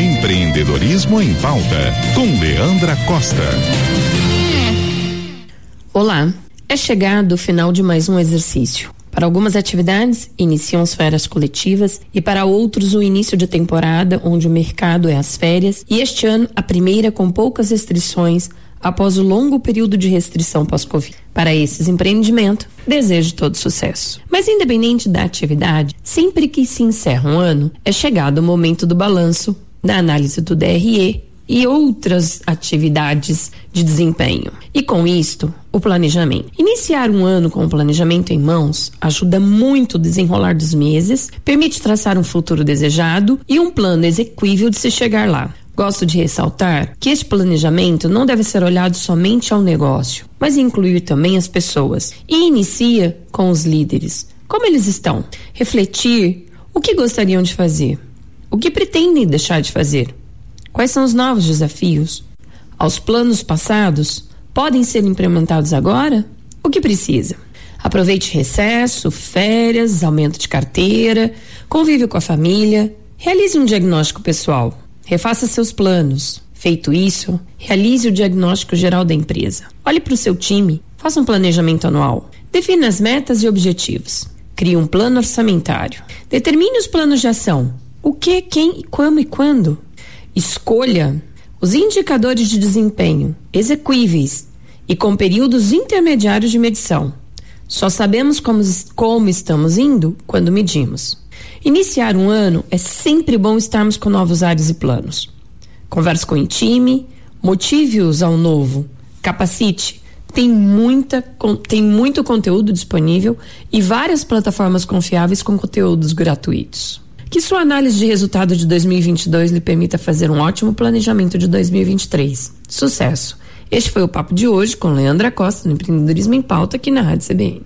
Empreendedorismo em Pauta, com Leandra Costa. Olá, é chegado o final de mais um exercício. Para algumas atividades, iniciam as férias coletivas e para outros o início de temporada, onde o mercado é as férias, e este ano a primeira com poucas restrições após o longo período de restrição pós-Covid. Para esses empreendimentos, desejo todo sucesso. Mas independente da atividade, sempre que se encerra um ano, é chegado o momento do balanço, da análise do DRE e outras atividades de desempenho. E com isto, o planejamento. Iniciar um ano com o planejamento em mãos ajuda muito o desenrolar dos meses, permite traçar um futuro desejado e um plano execuível de se chegar lá. Gosto de ressaltar que este planejamento não deve ser olhado somente ao negócio, mas incluir também as pessoas. E inicia com os líderes. Como eles estão? Refletir o que gostariam de fazer, o que pretendem deixar de fazer Quais são os novos desafios? Aos planos passados podem ser implementados agora? O que precisa? Aproveite recesso, férias, aumento de carteira, convive com a família, realize um diagnóstico pessoal, refaça seus planos. Feito isso, realize o diagnóstico geral da empresa. Olhe para o seu time, faça um planejamento anual, defina as metas e objetivos, crie um plano orçamentário, determine os planos de ação, o que, quem, como e quando. Escolha os indicadores de desempenho execuíveis e com períodos intermediários de medição. Só sabemos como, como estamos indo quando medimos. Iniciar um ano é sempre bom estarmos com novos áreas e planos. Converse com o time, motive-os ao novo, capacite. Tem, muita, tem muito conteúdo disponível e várias plataformas confiáveis com conteúdos gratuitos. Que sua análise de resultado de 2022 lhe permita fazer um ótimo planejamento de 2023. Sucesso! Este foi o papo de hoje com Leandra Costa, no Empreendedorismo em Pauta, aqui na Rádio CBN.